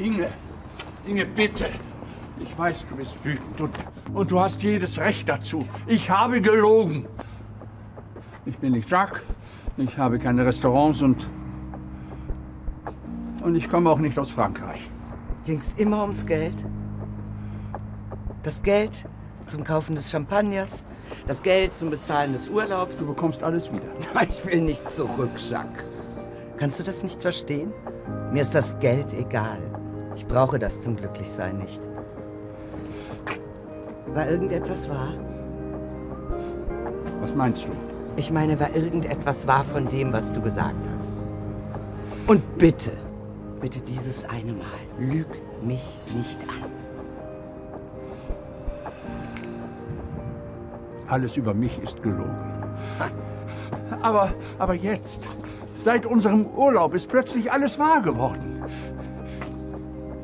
Inge, Inge, bitte. Ich weiß, du bist wütend und, und du hast jedes Recht dazu. Ich habe gelogen. Ich bin nicht Jacques, ich habe keine Restaurants und. Und ich komme auch nicht aus Frankreich. Ging's immer ums Geld? Das Geld zum Kaufen des Champagners, das Geld zum Bezahlen des Urlaubs. Du bekommst alles wieder. Ich will nicht zurück, Jacques. Kannst du das nicht verstehen? Mir ist das Geld egal. Ich brauche das zum Glücklichsein nicht. War irgendetwas wahr? Was meinst du? Ich meine, war irgendetwas wahr von dem, was du gesagt hast? Und bitte, bitte dieses eine Mal, lüg mich nicht an. Alles über mich ist gelogen. Aber, aber jetzt, seit unserem Urlaub, ist plötzlich alles wahr geworden.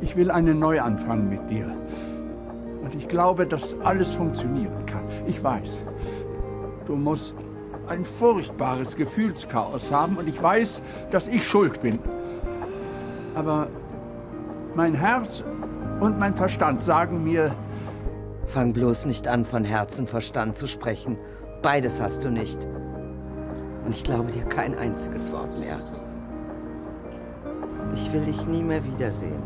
Ich will einen Neuanfang mit dir. Und ich glaube, dass alles funktionieren kann. Ich weiß, du musst ein furchtbares Gefühlschaos haben und ich weiß, dass ich schuld bin. Aber mein Herz und mein Verstand sagen mir, Fang bloß nicht an, von Herz und Verstand zu sprechen. Beides hast du nicht. Und ich glaube dir kein einziges Wort mehr. Ich will dich nie mehr wiedersehen.